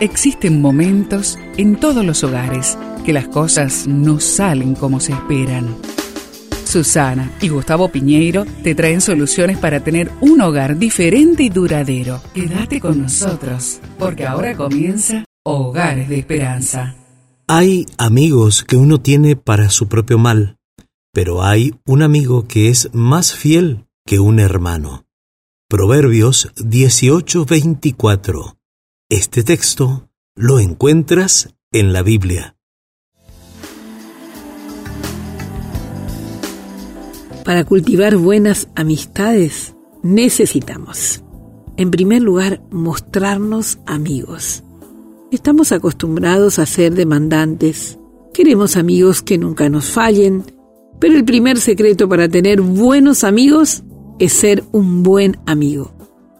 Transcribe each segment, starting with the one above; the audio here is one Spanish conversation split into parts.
Existen momentos en todos los hogares que las cosas no salen como se esperan. Susana y Gustavo Piñeiro te traen soluciones para tener un hogar diferente y duradero. Quédate con nosotros, porque ahora comienza Hogares de Esperanza. Hay amigos que uno tiene para su propio mal, pero hay un amigo que es más fiel que un hermano. Proverbios 18:24 este texto lo encuentras en la Biblia. Para cultivar buenas amistades necesitamos, en primer lugar, mostrarnos amigos. Estamos acostumbrados a ser demandantes. Queremos amigos que nunca nos fallen, pero el primer secreto para tener buenos amigos es ser un buen amigo.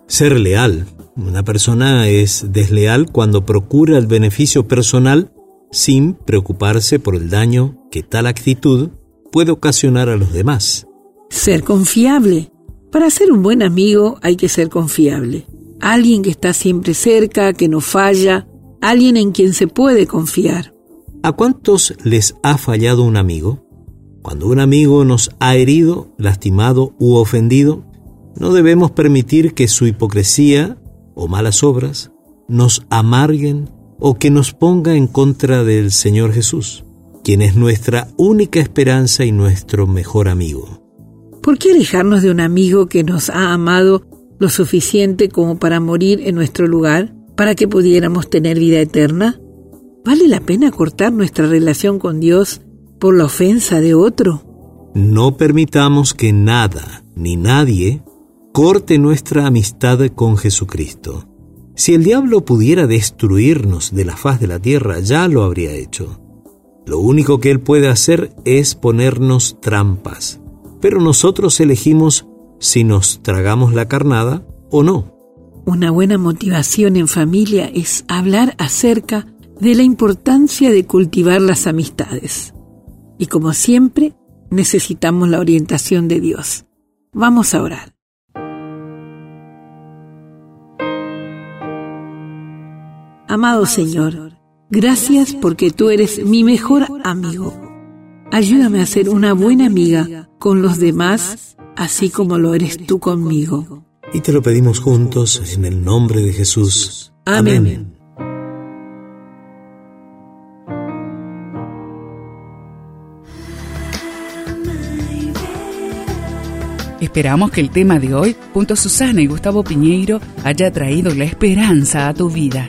Ser leal una persona es desleal cuando procura el beneficio personal sin preocuparse por el daño que tal actitud puede ocasionar a los demás. Ser confiable. Para ser un buen amigo hay que ser confiable. Alguien que está siempre cerca, que no falla, alguien en quien se puede confiar. ¿A cuántos les ha fallado un amigo? Cuando un amigo nos ha herido, lastimado u ofendido, no debemos permitir que su hipocresía o malas obras nos amarguen o que nos ponga en contra del Señor Jesús, quien es nuestra única esperanza y nuestro mejor amigo. ¿Por qué alejarnos de un amigo que nos ha amado lo suficiente como para morir en nuestro lugar, para que pudiéramos tener vida eterna? ¿Vale la pena cortar nuestra relación con Dios por la ofensa de otro? No permitamos que nada ni nadie corte nuestra amistad con Jesucristo. Si el diablo pudiera destruirnos de la faz de la tierra, ya lo habría hecho. Lo único que él puede hacer es ponernos trampas, pero nosotros elegimos si nos tragamos la carnada o no. Una buena motivación en familia es hablar acerca de la importancia de cultivar las amistades. Y como siempre, necesitamos la orientación de Dios. Vamos a orar. Amado Señor, gracias porque tú eres mi mejor amigo. Ayúdame a ser una buena amiga con los demás, así como lo eres tú conmigo. Y te lo pedimos juntos en el nombre de Jesús. Amén. Esperamos que el tema de hoy, junto a Susana y Gustavo Piñeiro, haya traído la esperanza a tu vida.